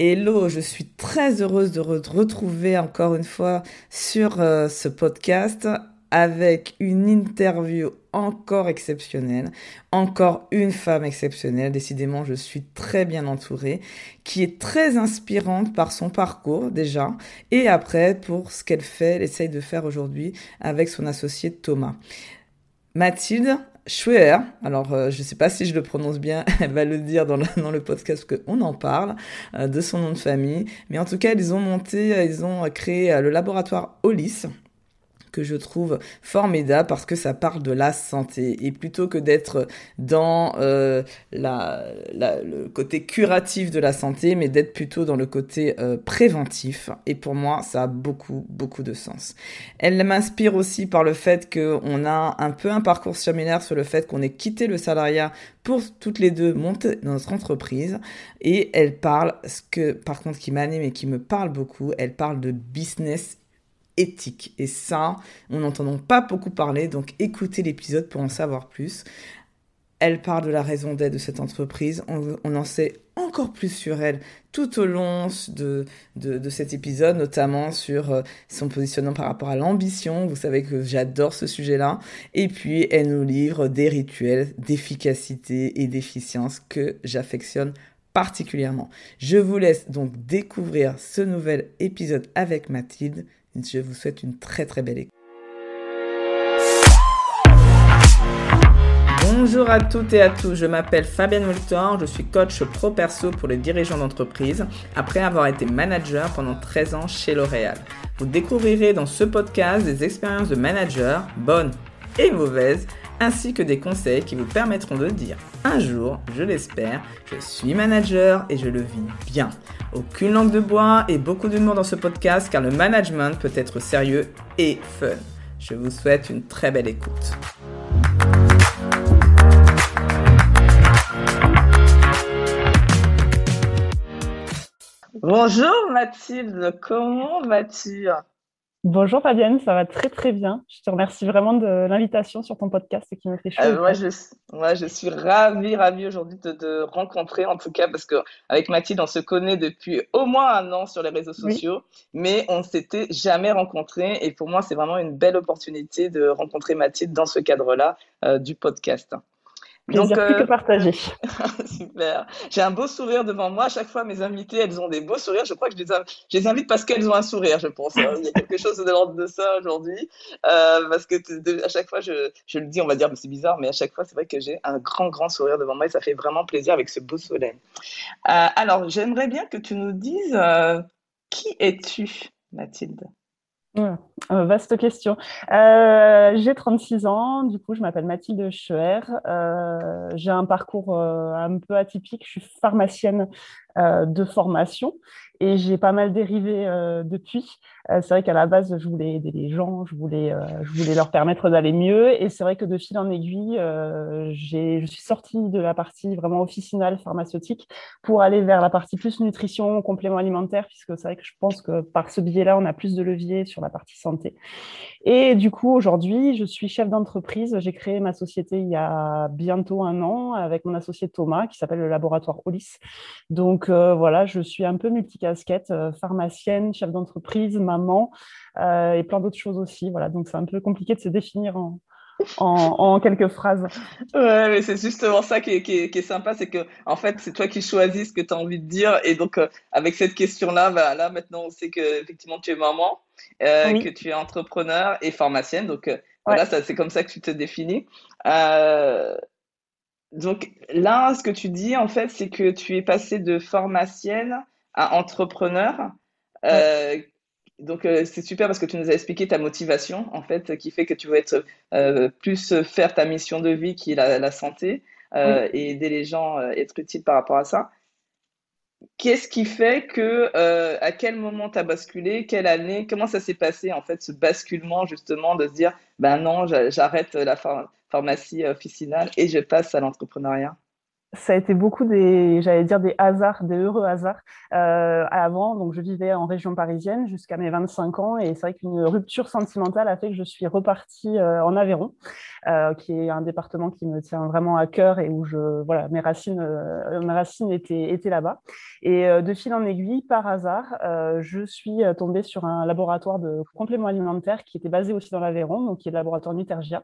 Hello, je suis très heureuse de retrouver encore une fois sur euh, ce podcast avec une interview encore exceptionnelle, encore une femme exceptionnelle, décidément je suis très bien entourée, qui est très inspirante par son parcours déjà, et après pour ce qu'elle fait, elle essaye de faire aujourd'hui avec son associé Thomas. Mathilde, Schwer, alors euh, je ne sais pas si je le prononce bien, elle va le dire dans le, dans le podcast qu'on en parle, euh, de son nom de famille, mais en tout cas ils ont monté, ils ont créé euh, le laboratoire OLIS, que je trouve formidable parce que ça parle de la santé. Et plutôt que d'être dans euh, le côté curatif de la santé, mais d'être plutôt dans le côté euh, préventif. Et pour moi, ça a beaucoup, beaucoup de sens. Elle m'inspire aussi par le fait qu'on a un peu un parcours similaire sur le fait qu'on ait quitté le salariat pour toutes les deux monter dans notre entreprise. Et elle parle, ce que par contre qui m'anime et qui me parle beaucoup, elle parle de business éthique. Et ça, on n'entend pas beaucoup parler, donc écoutez l'épisode pour en savoir plus. Elle parle de la raison d'être de cette entreprise. On, en sait encore plus sur elle tout au long de, de, cet épisode, notamment sur euh, son positionnement par rapport à l'ambition. Vous savez que j'adore ce sujet-là. Et puis, elle nous livre des rituels d'efficacité et d'efficience que j'affectionne particulièrement. Je vous laisse donc découvrir ce nouvel épisode avec Mathilde. Je vous souhaite une très très belle écoute. Bonjour à toutes et à tous, je m'appelle Fabienne Multor, je suis coach pro perso pour les dirigeants d'entreprise après avoir été manager pendant 13 ans chez L'Oréal. Vous découvrirez dans ce podcast des expériences de manager, bonnes et mauvaises, ainsi que des conseils qui vous permettront de dire un jour, je l'espère, je suis manager et je le vis bien. Aucune langue de bois et beaucoup d'humour dans ce podcast car le management peut être sérieux et fun. Je vous souhaite une très belle écoute. Bonjour Mathilde, comment vas-tu? Bonjour Fabienne, ça va très très bien. Je te remercie vraiment de l'invitation sur ton podcast qui me fait chaud. Euh, moi, je, moi, je suis ravie, ravie aujourd'hui de te rencontrer en tout cas parce qu'avec Mathilde, on se connaît depuis au moins un an sur les réseaux sociaux, mais on ne s'était jamais rencontrés et pour moi, c'est vraiment une belle opportunité de rencontrer Mathilde dans ce cadre-là euh, du podcast. Donc, plus que euh, partagé. Super. J'ai un beau sourire devant moi. À chaque fois, mes invités, elles ont des beaux sourires. Je crois que je les, invite parce qu'elles ont un sourire, je pense. Hein. Il y a quelque chose de l'ordre de ça aujourd'hui. Euh, parce que à chaque fois, je, je, le dis, on va dire, c'est bizarre, mais à chaque fois, c'est vrai que j'ai un grand, grand sourire devant moi et ça fait vraiment plaisir avec ce beau soleil. Euh, alors, j'aimerais bien que tu nous dises qui es-tu, Mathilde? Euh, vaste question. Euh, j'ai 36 ans, du coup, je m'appelle Mathilde Scheuer. Euh, j'ai un parcours un peu atypique. Je suis pharmacienne de formation et j'ai pas mal dérivé depuis. c'est vrai qu'à la base, je voulais aider les gens, je voulais, je voulais leur permettre d'aller mieux. Et c'est vrai que de fil en aiguille, je suis sortie de la partie vraiment officinale pharmaceutique pour aller vers la partie plus nutrition, complément alimentaire, puisque c'est vrai que je pense que par ce biais-là, on a plus de levier sur la partie santé. Et du coup, aujourd'hui, je suis chef d'entreprise. J'ai créé ma société il y a bientôt un an avec mon associé Thomas, qui s'appelle le laboratoire Olis. Donc euh, voilà, je suis un peu multicasquette, euh, pharmacienne, chef d'entreprise, maman euh, et plein d'autres choses aussi. Voilà, donc c'est un peu compliqué de se définir en, en, quelques phrases. Ouais, mais c'est justement ça qui est, qui est, sympa, c'est que en fait, c'est toi qui choisis ce que tu as envie de dire. Et donc, euh, avec cette question-là, bah, là, maintenant, on sait que effectivement, tu es maman, euh, que tu es entrepreneur et pharmacienne. Donc, euh, voilà, c'est comme ça que tu te définis. Donc, là, ce que tu dis, en fait, c'est que tu es passé de pharmacienne à entrepreneur. Donc euh, c'est super parce que tu nous as expliqué ta motivation en fait qui fait que tu veux être euh, plus faire ta mission de vie qui est la, santé euh, et aider les gens être utile par rapport à ça. Qu'est-ce qui fait que à quel moment tu as basculé, quelle année, comment ça s'est passé en fait ce basculement justement de se dire ben non j'arrête la pharmacie officinale et je passe à l'entrepreneuriat. Ça a été beaucoup des, j'allais dire des hasards, des heureux hasards. Euh, avant, donc je vivais en région parisienne jusqu'à mes 25 ans et c'est vrai qu'une rupture sentimentale a fait que je suis repartie euh, en Aveyron, euh, qui est un département qui me tient vraiment à cœur et où je, voilà, mes racines, mes racines étaient, là-bas. Et de fil en aiguille, par hasard, je suis tombée sur un laboratoire de compléments alimentaires qui était basé aussi dans l'Aveyron, donc qui est le laboratoire Nutergia,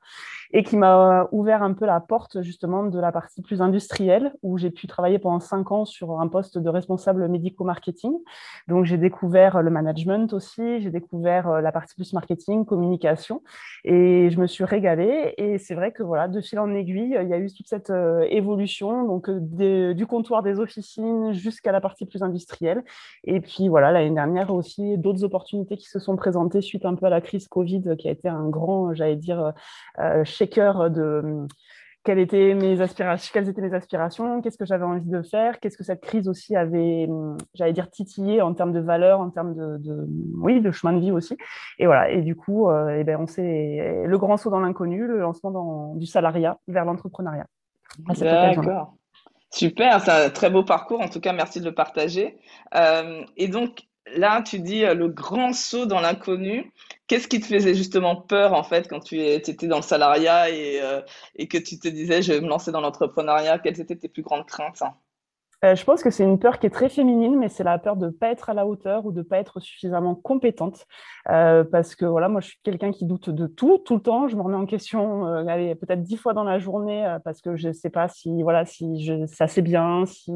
et qui m'a ouvert un peu la porte justement de la partie plus industrielle où j'ai pu travailler pendant cinq ans sur un poste de responsable médico-marketing. Donc, j'ai découvert le management aussi, j'ai découvert euh, la partie plus marketing, communication, et je me suis régalée. Et c'est vrai que voilà, de fil en aiguille, il y a eu toute cette euh, évolution, donc euh, du comptoir des officines jusqu'à la partie plus industrielle. Et puis voilà, l'année dernière aussi, d'autres opportunités qui se sont présentées suite un peu à la crise Covid, qui a été un grand, j'allais dire, shaker de quelles étaient mes aspirations, quelles étaient mes aspirations, qu'est-ce que j'avais envie de faire, qu'est-ce que cette crise aussi avait, hum, j'allais dire, titillé en termes de valeur, en termes de, oui, de chemin de vie aussi. Et voilà. Et du coup, euh, eh ben, on s'est le grand saut dans l'inconnu, le lancement dans, du salariat vers l'entrepreneuriat. D'accord. Super, c'est un très beau parcours. En tout cas, merci de le partager. Euh, et donc, là, tu dis euh, le grand saut dans l'inconnu. Qu'est-ce qui te faisait justement peur en fait quand tu étais dans le salariat euh, et que tu te disais je vais me lancer dans l'entrepreneuriat? Quelles étaient tes plus grandes craintes euh, je pense que c'est une peur qui est très féminine, mais c'est la peur de ne pas être à la hauteur ou de ne pas être suffisamment compétente. Euh, parce que voilà, moi, je suis quelqu'un qui doute de tout, tout le temps. Je me remets en question euh, peut-être dix fois dans la journée euh, parce que je ne sais pas si, voilà, si je, ça c'est bien, si,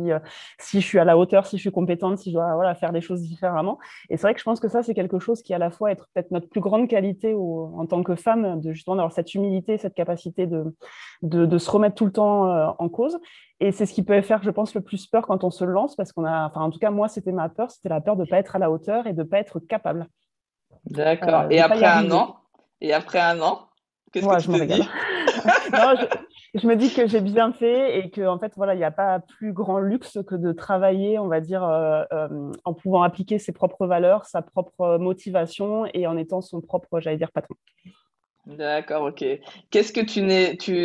si je suis à la hauteur, si je suis compétente, si je dois voilà, faire des choses différemment. Et c'est vrai que je pense que ça, c'est quelque chose qui, à la fois, être peut-être notre plus grande qualité en tant que femme, de justement d'avoir cette humilité, cette capacité de, de, de, se remettre tout le temps en cause. Et c'est ce qui peut faire, je pense, le plus peur quand on se lance, parce qu'on a, enfin, en tout cas, moi, c'était ma peur, c'était la peur de ne pas être à la hauteur et de ne pas être capable. D'accord. Euh, et après un an? Et après un an? Qu'est-ce que tu je te dis non, je, me dis que j'ai bien fait et qu'en en fait, voilà, il n'y a pas plus grand luxe que de travailler, on va dire, euh, euh, en pouvant appliquer ses propres valeurs, sa propre motivation et en étant son propre, j'allais dire, patron. D'accord, ok. Qu'est-ce que tu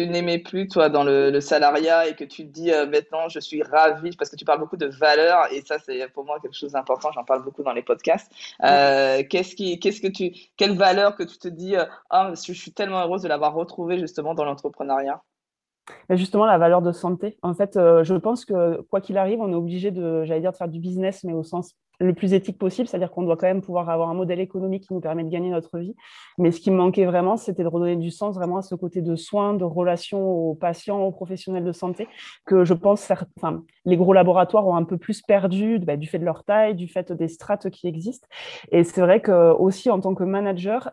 n'aimais plus, toi, dans le, salariat et que tu te dis euh, maintenant, je suis ravie, parce que tu parles beaucoup de valeurs et ça, c'est pour moi quelque chose d'important, j'en parle beaucoup dans les podcasts. Euh, qu'est-ce qui, qu'est-ce que tu, quelle valeur que tu te dis, euh, ah, je suis tellement heureuse de l'avoir retrouvée justement dans l'entrepreneuriat? Justement, la valeur de santé. En fait, je pense que quoi qu'il arrive, on est obligé de, j'allais dire, de faire du business, mais au sens le plus éthique possible, c'est-à-dire qu'on doit quand même pouvoir avoir un modèle économique qui nous permet de gagner notre vie. Mais ce qui me manquait vraiment, c'était de redonner du sens vraiment à ce côté de soins, de relations aux patients, aux professionnels de santé, que je pense, enfin, les gros laboratoires ont un peu plus perdu bah, du fait de leur taille, du fait des strates qui existent. Et c'est vrai que aussi en tant que manager,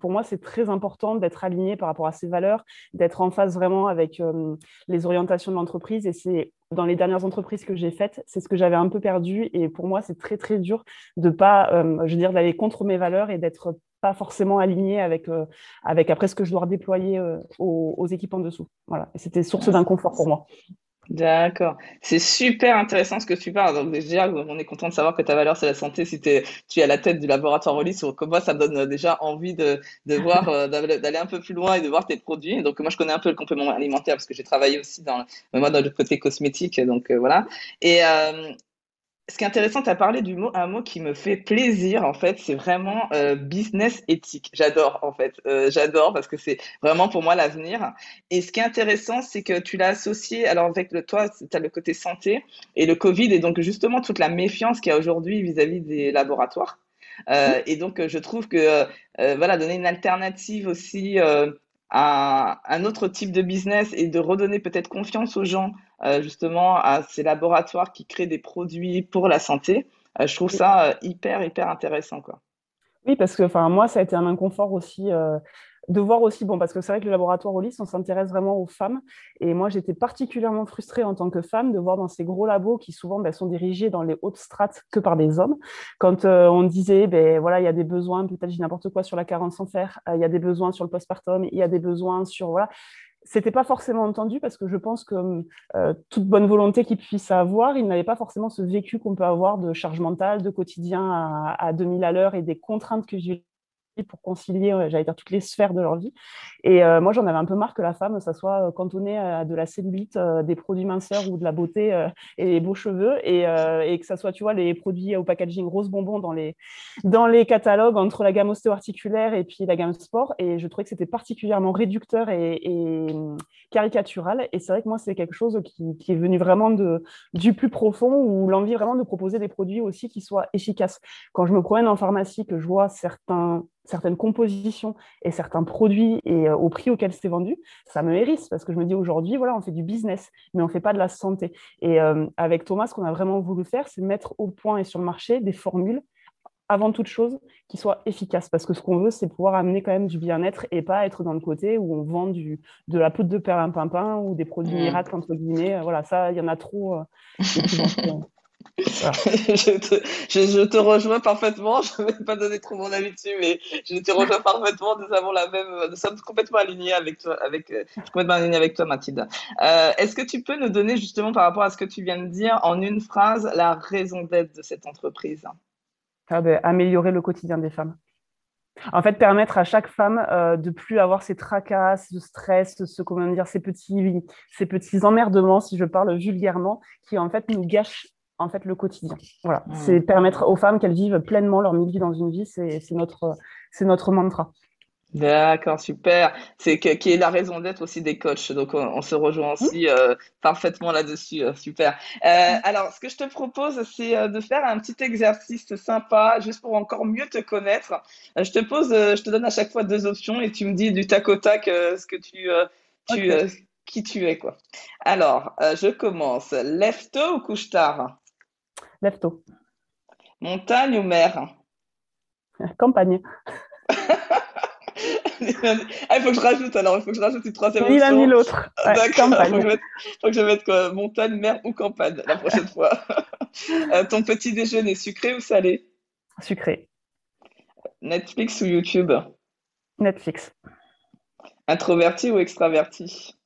pour moi, c'est très important d'être aligné par rapport à ces valeurs, d'être en phase vraiment avec les orientations de l'entreprise. Et c'est dans les dernières entreprises que j'ai faites, c'est ce que j'avais un peu perdu. Et pour moi, c'est très, très dur de pas, euh, je veux dire, d'aller contre mes valeurs et d'être pas forcément aligné avec, euh, avec après ce que je dois déployer euh, aux, aux, équipes en dessous. Voilà. C'était source d'inconfort pour moi. D'accord. C'est super intéressant ce que tu parles. Donc déjà, on est content de savoir que ta valeur, c'est la santé. Si tu es à la tête du laboratoire Rollis, comme moi, ça me donne euh, déjà envie de, de voir, euh, d'aller un peu plus loin et de voir tes produits. Donc moi, je connais un peu le complément alimentaire parce que j'ai travaillé aussi dans, moi, dans le côté cosmétique. Donc euh, voilà. Et, ce qui est intéressant, tu as parlé du mot, un mot qui me fait plaisir, en fait, c'est vraiment euh, business éthique. J'adore, en fait. Euh, j'adore parce que c'est vraiment pour moi l'avenir. Et ce qui est intéressant, c'est que tu l'as associé, alors avec le, toi, tu as le côté santé et le Covid, et donc justement toute la méfiance qu'il y a aujourd'hui vis-à-vis des laboratoires. Euh, et donc, je trouve que, voilà, donner une alternative aussi à un autre type de business et de redonner peut-être confiance aux gens euh, justement à ces laboratoires qui créent des produits pour la santé. Euh, je trouve ça euh, hyper, hyper intéressant. Quoi. Oui, parce que moi, ça a été un inconfort aussi de voir aussi, bon, parce que c'est vrai que le laboratoire Olis, on s'intéresse vraiment aux femmes. Et moi, j'étais particulièrement frustrée en tant que femme de voir dans ces gros labos qui souvent ben, sont dirigés dans les hautes strates que par des hommes. Quand on disait, ben voilà, il y a des besoins, peut-être j'ai n'importe quoi sur la carence sans fer, il y a des besoins sur le postpartum, il y a des besoins sur, voilà c'était pas forcément entendu parce que je pense que euh, toute bonne volonté qu'il puisse avoir, il n'avait pas forcément ce vécu qu'on peut avoir de charge mentale, de quotidien à, à 2000 à l'heure et des contraintes que j'ai pour concilier, j'allais dire, toutes les sphères de leur vie. Et euh, moi, j'en avais un peu marre que la femme, ça soit cantonnée à de la cellulite, euh, des produits minceurs ou de la beauté euh, et les beaux cheveux, et, que ça soit, tu vois, les produits au packaging rose bonbon dans les, dans les catalogues entre la gamme ostéo-articulaire et puis la gamme sport. Et je trouvais que c'était particulièrement réducteur et, et caricatural. Et c'est vrai que moi, c'est quelque chose qui, est venu vraiment du plus profond, ou l'envie vraiment de proposer des produits aussi qui soient efficaces. Quand je me promène en pharmacie, que je vois certains, certaines compositions et certains produits et euh, au prix auquel c'est vendu, ça me hérisse parce que je me dis aujourd'hui, voilà, on fait du business, mais on ne fait pas de la santé. Et euh, avec Thomas, ce qu'on a vraiment voulu faire, c'est mettre au point et sur le marché des formules avant toute chose, qui soient efficaces. Parce que ce qu'on veut, c'est pouvoir amener quand même du bien-être et pas être dans le côté où on vend du, de la poudre de perlimpinpin ou des produits mmh. miracles, entre guillemets. Voilà, ça, il y en a trop. Euh, je, te, je, te, rejoins parfaitement. Je ne vais pas donner trop mon avis dessus, mais je te rejoins parfaitement. Nous avons la même, nous sommes complètement alignés avec toi, avec, euh, complètement avec toi, Mathilde. Euh, Est-ce que tu peux nous donner justement par rapport à ce que tu viens de dire en une phrase la raison d'être de cette entreprise? Ah ben, Améliorer le quotidien des femmes. En fait, permettre à chaque femme euh, de plus avoir ces tracas, ce stress, ce comment dire, ces petits, ces petits emmerdements, si je parle vulgairement, qui en fait nous gâchent en fait le quotidien. Voilà, mmh. c'est permettre aux femmes qu'elles vivent pleinement leur vie dans une vie, c'est notre, c'est notre mantra. D'accord, super. C'est qui est la raison d'être aussi des coachs. Donc on, se rejoint aussi euh, parfaitement là-dessus. Euh, super. Euh, alors ce que je te propose, c'est de faire un petit exercice sympa, juste pour encore mieux te connaître. je te pose, je te donne à chaque fois deux options et tu me dis du tac au tac ce que tu, tu qui tu es quoi. Alors je commence. Lève-tôt ou couche tard Lève tôt. Montagne ou mer? Campagne. ah, il faut que je rajoute alors, il faut que je rajoute une troisième option. Ni l'un ni l'autre. D'accord, il faut, que je mette quoi Montagne, mer ou campagne la prochaine fois. Euh, ton petit déjeuner, sucré ou salé? Sucré. Netflix ou YouTube? Netflix. Introverti ou extraverti?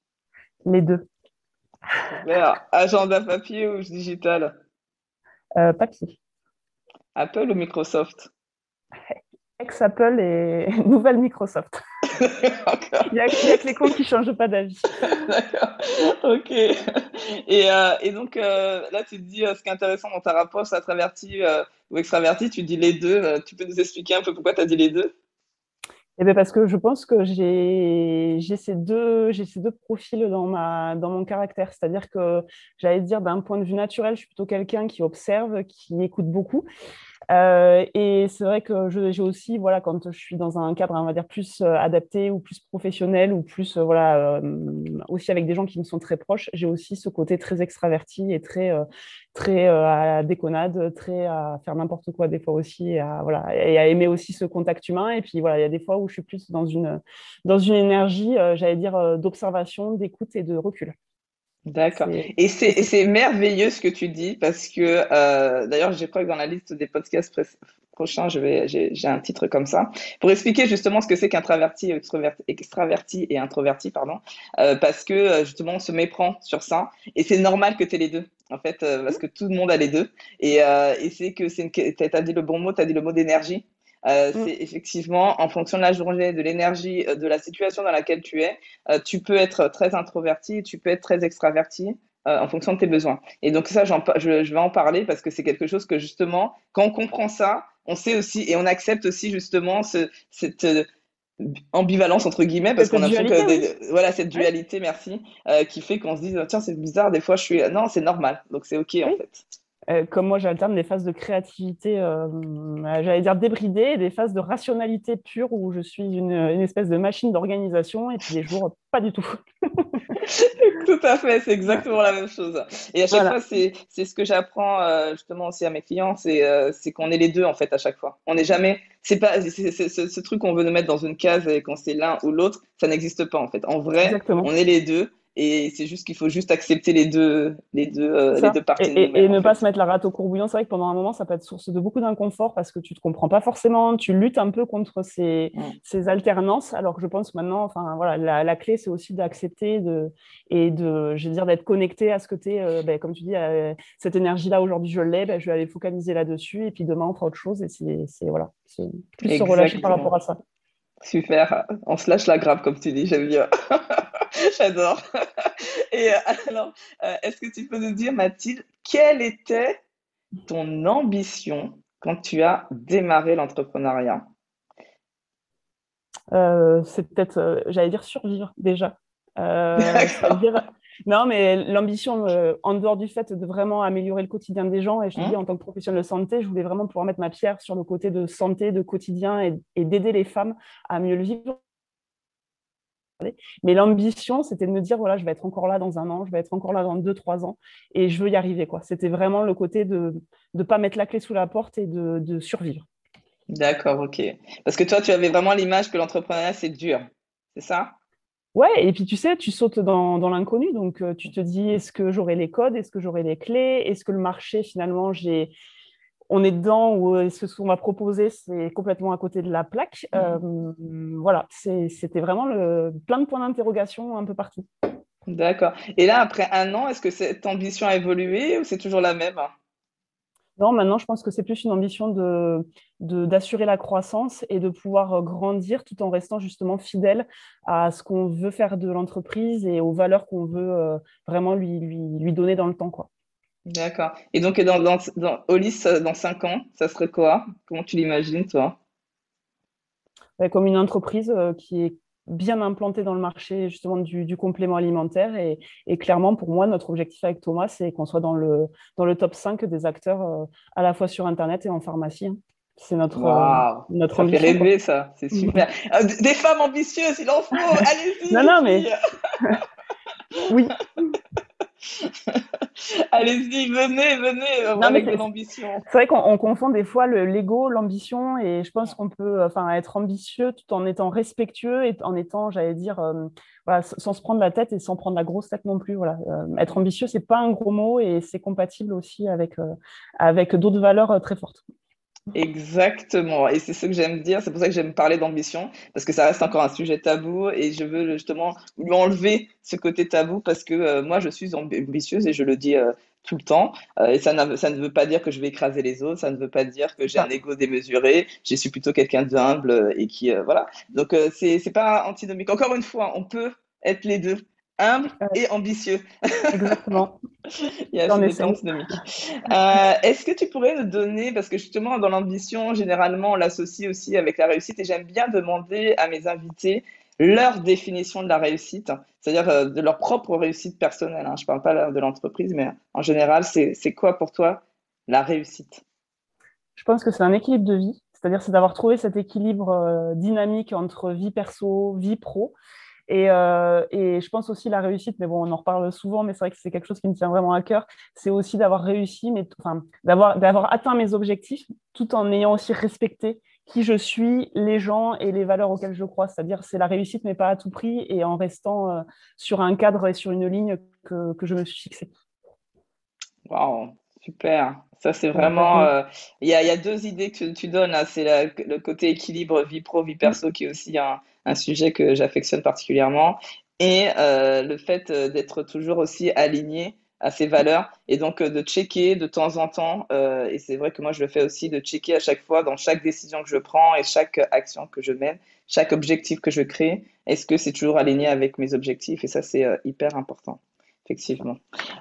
Les deux. Agenda papier ou digital? Euh, Papier. Apple ou Microsoft? Ex-Apple et nouvelle Microsoft. Il n'y a, que les cons qui ne changent pas d'avis. D'accord. Ok. Et, euh, donc, euh, là, tu te dis, ce qui est intéressant dans ta rapproche, introverti ou extraverti, tu dis les deux. tu peux nous expliquer un peu pourquoi tu as dit les deux? Eh bien parce que je pense que j'ai ces, deux, profils dans, ma, dans mon caractère. C'est-à-dire que, j'allais dire, d'un point de vue naturel, je suis plutôt quelqu'un qui observe, qui écoute beaucoup. Euh, et c'est vrai que j'ai aussi, voilà, quand je suis dans un cadre, on va dire, plus euh, adapté ou plus professionnel ou plus, euh, aussi avec des gens qui me sont très proches, j'ai aussi ce côté très extraverti et très, très à la déconnade, très à faire n'importe quoi des fois aussi, et à, voilà, et à aimer aussi ce contact humain. Et puis voilà, il y a des fois où je suis plus dans une, dans une énergie, j'allais dire, d'observation, d'écoute et de recul. D'accord. Et c'est merveilleux ce que tu dis parce que euh, d'ailleurs, je crois que dans la liste des podcasts prochains, j'ai un titre comme ça. Pour expliquer justement ce que c'est qu'introverti, extraverti et introverti, pardon, euh, parce que euh, justement on se méprend sur ça. Et c'est normal que tu aies les deux en fait parce que tout le monde a les deux. Et, et c'est que c'est tu as dit le bon mot, tu as dit le mot d'énergie euh, mm. C'est effectivement en fonction de la journée, de l'énergie, euh, de la situation dans laquelle tu es, euh, tu peux être très introverti, tu peux être très extraverti. en fonction de tes besoins. Et donc ça, je, je, vais en parler parce que c'est quelque chose que justement, quand on comprend ça, on sait aussi et on accepte aussi justement ce, cette ambivalence entre guillemets parce qu'on a que voilà cette dualité merci qui fait qu'on se dise tiens c'est bizarre des fois je suis non c'est normal donc c'est ok en fait euh, comme moi, j'alterne des phases de créativité, euh, j'allais dire débridée, et des phases de rationalité pure où je suis une, espèce de machine d'organisation, et puis des jours, pas du tout. tout à fait, c'est exactement la même chose. Et à chaque fois, c'est ce que j'apprends euh, justement aussi à mes clients, c'est qu'on est les deux en fait à chaque fois. On n'est jamais, c'est pas ce truc qu'on veut nous mettre dans une case et qu'on c'est l'un ou l'autre, ça n'existe pas en fait. En vrai, on est les deux et c'est juste qu'il faut juste accepter les deux, les deux, euh, les deux parties. Et, ne pas se mettre la rate au courbouillon. C'est vrai que pendant un moment, ça peut être source de beaucoup d'inconfort parce que tu te comprends pas forcément, tu luttes un peu contre ces, ces alternances. Alors que je pense maintenant, enfin voilà, la, la clé c'est aussi d'accepter de, et de, je veux dire, d'être connecté à ce côté, euh, ben, comme tu dis, cette énergie-là aujourd'hui je l'ai, ben, je vais aller focaliser là-dessus et puis demain on fera autre chose et c'est voilà, plus se relâcher par rapport à ça. Super, on se lâche la grappe comme tu dis, j'aime bien. J'adore. Et euh, alors, euh, est-ce que tu peux nous dire, Mathilde, quelle était ton ambition quand tu as démarré l'entrepreneuriat? Euh, C'est peut-être, j'allais dire survivre déjà. non, mais l'ambition, euh, en dehors du fait de vraiment améliorer le quotidien des gens, et je te dis, mmh. en tant que professionnel de santé, je voulais vraiment pouvoir mettre ma pierre sur le côté de santé, de quotidien et, d'aider les femmes à mieux le vivre. Mais l'ambition, c'était de me dire, voilà, je vais être encore là dans un an, je vais être encore là dans deux, trois ans, et je veux y arriver. quoi. C'était vraiment le côté de ne pas mettre la clé sous la porte et de, de survivre. D'accord, ok. Parce que toi, tu avais vraiment l'image que l'entrepreneuriat, c'est dur, c'est ça? Ouais, et puis tu sais, tu sautes dans, dans l'inconnu, donc euh, tu te dis, est-ce que j'aurai les codes, est-ce que j'aurai les clés, est-ce que le marché, finalement, j'ai... on est dedans ou est-ce que ce qu'on m'a proposé, c'est complètement à côté de la plaque? Mmh. euh, Voilà, c'était vraiment le, plein de points d'interrogation un peu partout. D'accord. Et là, après un an, est-ce que cette ambition a évolué ou c'est toujours la même? Non, maintenant, je pense que c'est plus une ambition de, d'assurer la croissance et de pouvoir euh, grandir tout en restant justement fidèle à ce qu'on veut faire de l'entreprise et aux valeurs qu'on veut euh, vraiment lui, lui, lui, donner dans le temps. Quoi. D'accord. Et donc, dans, dans, dans Olis, euh, dans 5 ans, ça serait quoi? Comment tu l'imagines, toi? Comme une entreprise qui est bien implanté dans le marché justement du, complément alimentaire. Et, clairement, pour moi, notre objectif avec Thomas, c'est qu'on soit dans le, dans le top 5 des acteurs euh, à la fois sur Internet et en pharmacie. Hein. C'est notre, euh, notre ça ambition. fait rêver, ça. C'est super. Euh, des femmes ambitieuses, il en faut. Allez-y. non, non, mais. oui. Allez-y, venez, venez, euh, avec l'ambition. C'est vrai qu'on confond des fois l'ego, l'ambition, et je pense qu'on peut enfin, être ambitieux tout en étant respectueux et en étant, j'allais dire, euh, voilà, sans se prendre la tête et sans prendre la grosse tête non plus. Voilà. Euh, être ambitieux, c'est pas un gros mot et c'est compatible aussi avec, avec d'autres valeurs très fortes. Exactement. Et c'est ce que j'aime dire. C'est pour ça que j'aime parler d'ambition, parce que ça reste encore un sujet tabou et je veux justement lui enlever ce côté tabou parce que euh, moi, je suis ambitieuse et je le dis euh, tout le temps. Euh, et ça, ça, ne veut pas dire que je vais écraser les autres, ça ne veut pas dire que j'ai un ego démesuré. Je suis plutôt quelqu'un d'humble et qui, voilà. Donc, c'est pas antinomique. Encore une fois, on peut être les deux humble et ambitieux. Exactement. Il y a euh, Est-ce que tu pourrais nous donner, parce que justement dans l'ambition, généralement on l'associe aussi avec la réussite, et j'aime bien demander à mes invités leur définition de la réussite, c'est-à-dire euh, de leur propre réussite personnelle. Hein. Je ne parle pas de l'entreprise, mais en général, c'est quoi pour toi la réussite? Je pense que c'est un équilibre de vie, c'est-à-dire c'est d'avoir trouvé cet équilibre euh, dynamique entre vie perso, vie pro. Euh, et, je pense aussi la réussite, mais bon, on en reparle souvent, mais c'est vrai que c'est quelque chose qui me tient vraiment à cœur. C'est aussi d'avoir réussi, mais enfin, d'avoir, atteint mes objectifs tout en ayant aussi respecté qui je suis, les gens et les valeurs auxquelles je crois. C'est-à-dire, c'est la réussite, mais pas à tout prix, et en restant euh, sur un cadre et sur une ligne que, que je me suis fixée. Waouh, super. Ça, c'est vraiment. Euh, il y, a, y, a, deux idées que tu donnes. C'est le côté équilibre vie pro, vie perso, qui est aussi un, un sujet que j'affectionne particulièrement, et euh, le fait euh, d'être toujours aussi aligné à ses valeurs et donc euh, de checker de temps en temps et c'est vrai que moi je le fais aussi de checker à chaque fois dans chaque décision que je prends et chaque action que je mène chaque objectif que je crée est-ce que c'est toujours aligné avec mes objectifs? Et ça c'est hyper important effectivement.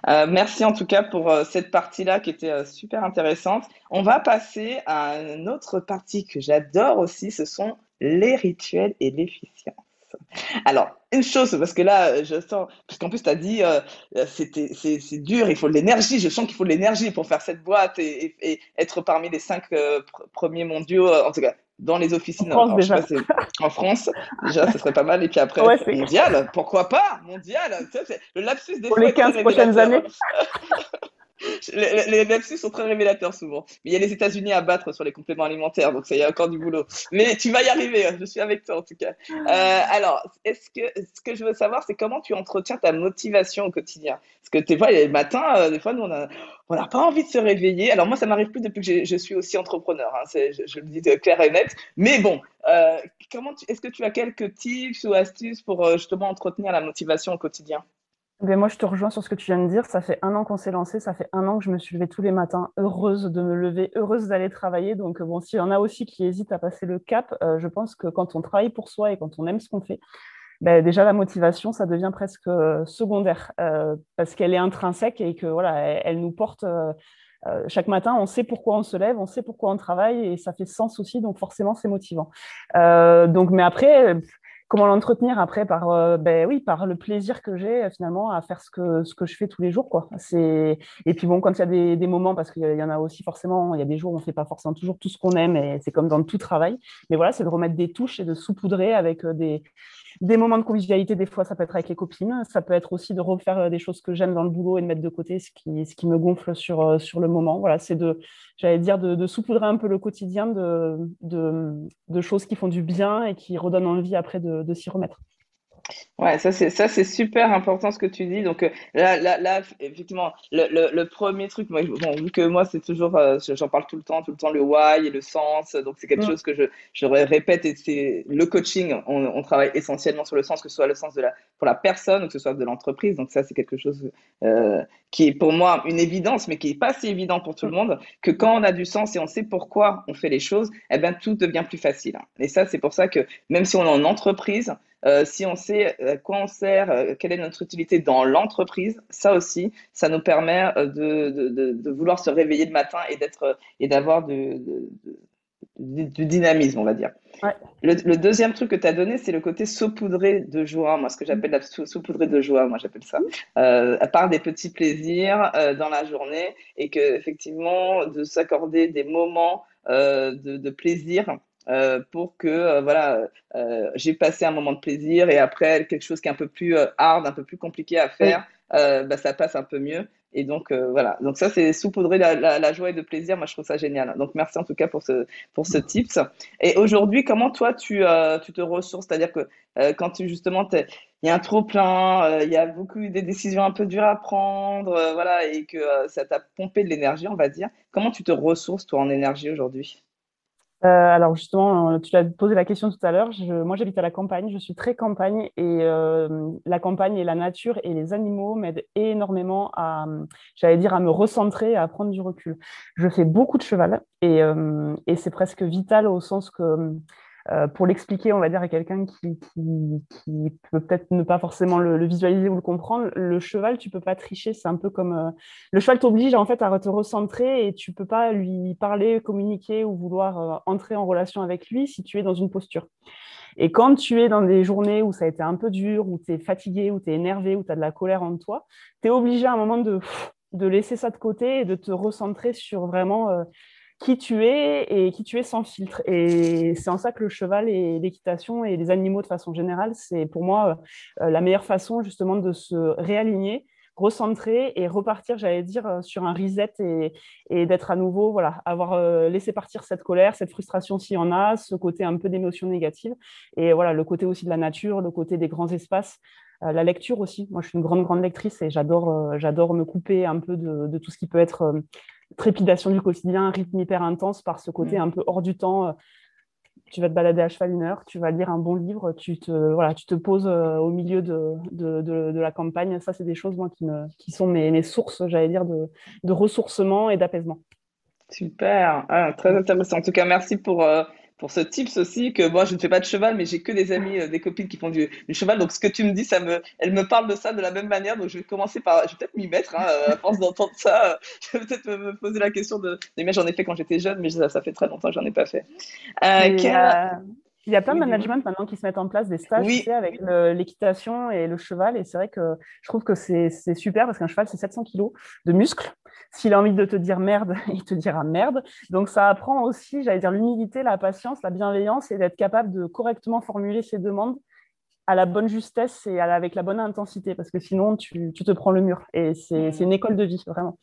Merci en tout cas pour cette partie là qui était super intéressante. On va passer à une autre partie que j'adore aussi ce sont les rituels et l'efficience. Alors, une chose, parce que là, je sens, parce qu'en plus, tu as dit, euh, c'est dur, il faut de l'énergie, je sens qu'il faut de l'énergie pour faire cette boîte et, être parmi les cinq euh, premiers mondiaux, euh, en tout cas, dans les officines. En France, déjà. en France, déjà, ce serait pas mal. Et puis après, mondial, pourquoi pas Mondial, le lapsus des Pour les 15 prochaines années. les, les sont très révélateurs souvent. Mais il y a les États-Unis à battre sur les compléments alimentaires, donc ça y a encore du boulot. Mais tu vas y arriver, hein, je suis avec toi en tout cas. Euh, alors, est-ce que ce que je veux savoir, c'est comment tu entretiens ta motivation au quotidien? Parce que des fois, les matins, euh, des fois, nous, on n'a pas envie de se réveiller. Alors moi, ça m'arrive plus depuis que je suis aussi entrepreneur. Hein, je, je, le dis clair et net. Mais bon, euh, comment est-ce que tu as quelques tips ou astuces pour justement entretenir la motivation au quotidien? Ben moi, je te rejoins sur ce que tu viens de dire. Ça fait un an qu'on s'est lancé. Ça fait un an que je me suis levée tous les matins, heureuse de me lever, heureuse d'aller travailler. Donc, bon, s'il y en a aussi qui hésitent à passer le cap, euh, je pense que quand on travaille pour soi et quand on aime ce qu'on fait, ben, déjà la motivation, ça devient presque euh, secondaire euh, parce qu'elle est intrinsèque et que voilà, elle, nous porte. chaque matin, on sait pourquoi on se lève, on sait pourquoi on travaille et ça fait sens aussi, donc forcément c'est motivant. donc, mais après, comment l'entretenir après par euh, ben oui par le plaisir que j'ai finalement à faire ce que ce que je fais tous les jours quoi. C'est et puis bon quand il y a des, des moments parce qu'il y en a aussi forcément il y a des jours où on fait pas forcément toujours tout ce qu'on aime et c'est comme dans tout travail mais voilà c'est de remettre des touches et de saupoudrer avec euh, des des moments de convivialité, des fois, ça peut être avec les copines. Ça peut être aussi de refaire euh, des choses que j'aime dans le boulot et de mettre de côté ce qui, ce qui me gonfle sur, euh, le moment. Voilà, c'est de, j'allais dire, de, de, saupoudrer un peu le quotidien de, de, choses qui font du bien et qui redonnent envie après de s'y remettre. Ouais, ça c'est ça c'est super important ce que tu dis. Donc euh, là, là, là effectivement, le, le, le premier truc, moi, bon, vu que moi c'est toujours, euh, j'en parle tout le temps, tout le temps le why et le sens. Donc c'est quelque chose que je, je répète et c'est le coaching. On, on, travaille essentiellement sur le sens, que ce soit le sens de la pour la personne ou que ce soit de l'entreprise. Donc ça c'est quelque chose euh, qui est pour moi une évidence, mais qui est pas si évident pour tout le monde. Que quand on a du sens et on sait pourquoi on fait les choses, eh ben tout devient plus facile. Et ça c'est pour ça que même si on est en entreprise euh, si on sait à quoi on sert, euh, quelle est notre utilité dans l'entreprise, ça aussi, ça nous permet euh, de, de, de, vouloir se réveiller le matin et d'être et d'avoir du, dynamisme, on va dire. Ouais. Le, le, deuxième truc que tu as donné, c'est le côté saupoudré de joie. Moi, ce que j'appelle la saupoudré de joie, moi j'appelle ça. Euh, à part des petits plaisirs euh, dans la journée et que effectivement de s'accorder des moments euh, de plaisir euh, pour que euh, voilà euh, j'ai passé un moment de plaisir et après quelque chose qui est un peu plus hard, un peu plus compliqué à faire, bah, ça passe un peu mieux. Et donc voilà, donc ça c'est saupoudrer la, la, la, joie et de plaisir. Moi je trouve ça génial. Donc merci en tout cas pour ce pour ce tips. Et aujourd'hui, comment toi tu tu te ressources, c'est-à-dire que quand tu justement il y a un trop plein, il y a beaucoup des décisions un peu dures à prendre, voilà, et que ça t'a pompé de l'énergie, on va dire. Comment tu te ressources toi en énergie aujourd'hui? Euh, alors justement, euh, tu l'as posé la question tout à l'heure. Moi, j'habite à la campagne. Je suis très campagne et euh, la campagne et la nature et les animaux m'aident énormément à, j'allais dire, à me recentrer, à prendre du recul. Je fais beaucoup de cheval et c'est presque vital au sens que euh, pour l'expliquer, on va dire, à quelqu'un qui, peut peut-être ne pas forcément le, visualiser ou le comprendre, le cheval, tu peux pas tricher. C'est un peu comme euh, le cheval t'oblige en fait à te recentrer et tu peux pas lui parler, communiquer ou vouloir euh, entrer en relation avec lui si tu es dans une posture. Et quand tu es dans des journées où ça a été un peu dur, où tu es fatigué, où tu es énervé, où tu as de la colère en toi, tu es obligé à un moment de, de laisser ça de côté et de te recentrer sur vraiment qui tu es et qui tu es sans filtre. Et c'est en ça que le cheval et l'équitation et les animaux de façon générale, c'est pour moi euh, la meilleure façon justement de se réaligner, recentrer et repartir, j'allais dire, euh, sur un reset et, d'être à nouveau, voilà, avoir euh, laissé partir cette colère, cette frustration s'il y en a, ce côté un peu d'émotions négatives. Et voilà, le côté aussi de la nature, le côté des grands espaces. la lecture aussi. Moi, je suis une grande, grande lectrice et j'adore, j'adore me couper un peu de, tout ce qui peut être trépidation du quotidien, un rythme hyper intense par ce côté mm. un peu hors du temps. Euh, tu vas te balader à cheval une heure, tu vas lire un bon livre, tu te, voilà, tu te poses euh, au milieu de, de, de, la campagne. Ça, c'est des choses moi, qui, me, qui sont mes, mes sources, j'allais dire, de, de ressourcement et d'apaisement. Super, ah, très intéressant. En tout cas, merci pour, euh, pour ce tips aussi que moi je ne fais pas de cheval mais j'ai que des amis euh, des copines qui font du, du, cheval donc ce que tu me dis ça me elle me parle de ça de la même manière donc je vais commencer par je vais peut-être m'y mettre hein, euh, à force d'entendre ça euh, je vais peut-être me, poser la question de mais j'en ai fait quand j'étais jeune mais ça, ça, fait très longtemps que j'en ai pas fait euh, quel... Il y a plein de management maintenant qui se mettent en place des stages oui. tu sais, avec l'équitation et le cheval. Et c'est vrai que je trouve que c'est super parce qu'un cheval, c'est 700 kilos de muscles. S'il a envie de te dire merde, il te dira merde. Donc ça apprend aussi, j'allais dire, l'humilité, la patience, la bienveillance et d'être capable de correctement formuler ses demandes à la bonne justesse et avec la bonne intensité parce que sinon tu, tu te prends le mur. Et c'est mmh. une école de vie, vraiment.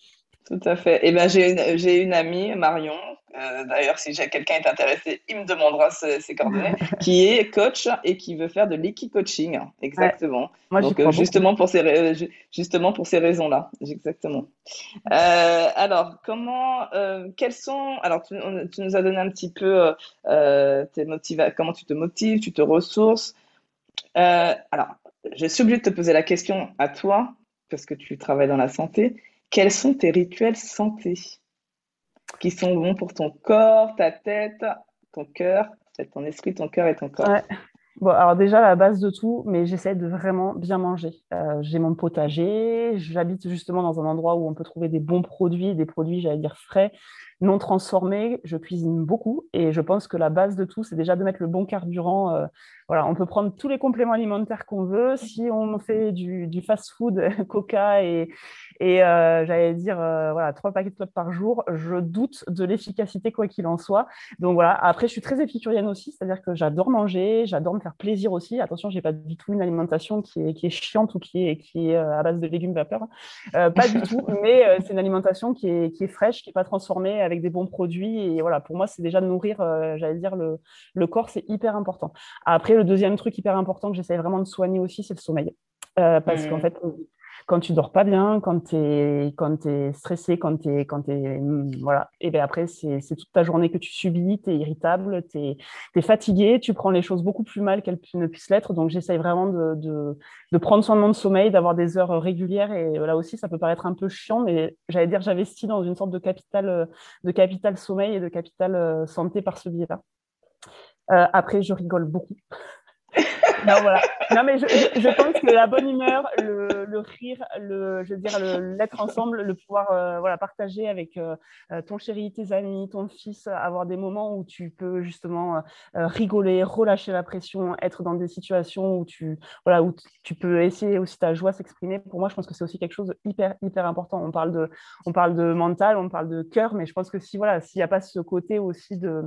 Tout à fait. Et eh ben, j'ai une, j'ai une amie, Marion, euh, d'ailleurs, si quelqu'un est intéressé, il me demandera ses, coordonnées, qui est coach et qui veut faire de l'equi-coaching. Exactement. Donc, euh, justement, pour ces, euh, justement pour ces raisons-là. Exactement. alors, comment, quels sont, alors, tu, nous as donné un petit peu tes motiva comment tu te motives, tu te ressources. alors, je suis obligée de te poser la question à toi, parce que tu travailles dans la santé. Quels sont tes rituels santé? Qui sont bons pour ton corps, ta tête, ton cœur, ton esprit, ton cœur et ton corps. Bon, alors déjà, la base de tout, mais j'essaie de vraiment bien manger. Euh, j'ai mon potager, j'habite justement dans un endroit où on peut trouver des bons produits, des produits, j'allais dire, frais, non transformés. Je cuisine beaucoup et je pense que la base de tout, c'est déjà de mettre le bon carburant. Euh, voilà, on peut prendre tous les compléments alimentaires qu'on veut. Si on fait du, du fast-food, coca et, et euh, j'allais dire, euh, voilà, trois paquets de clopes par jour, je doute de l'efficacité quoi qu'il en soit. Donc voilà, après, je suis très épicurienne aussi, c'est-à-dire que j'adore manger, j'adore me faire plaisir aussi. Attention, j'ai pas du tout une alimentation qui est, qui est chiante ou qui est, qui est à base de légumes vapeur. pas du tout, mais c'est une alimentation qui est, qui est fraîche, qui n'est pas transformée avec des bons produits. Et voilà, pour moi, c'est déjà de nourrir, euh, j'allais dire, le, le corps, c'est hyper important. Après, le deuxième truc hyper important que j'essaie vraiment de soigner aussi, c'est le sommeil. Euh, parce qu'en mmh. fait, quand tu dors pas bien, quand tu es, quand es stressé, quand tu es, quand es, mm, voilà. Et bien après, c'est toute ta journée que tu subis, tu es irritable, tu es, fatigué, tu prends les choses beaucoup plus mal qu'elles ne puissent l'être. Donc, j'essaye vraiment de, de, de, prendre soin de mon sommeil, d'avoir des heures régulières. Et là aussi, ça peut paraître un peu chiant, mais j'allais dire, j'investis dans une sorte de capital, de capital sommeil et de capital euh, santé par ce biais-là. Euh, après, je rigole beaucoup non, voilà. non, mais je, je, pense que la bonne humeur, le, le rire, le, je veux dire, l'être ensemble, le pouvoir euh, voilà, partager avec euh, euh, ton chéri, tes amis, ton fils, avoir des moments où tu peux justement rigoler, relâcher la pression, être dans des situations où tu, voilà, où tu peux essayer aussi ta joie s'exprimer. Pour moi, je pense que c'est aussi quelque chose hyper, hyper important. On parle de, on parle de mental, on parle de cœur, mais je pense que si, voilà, s'il n'y a pas ce côté aussi de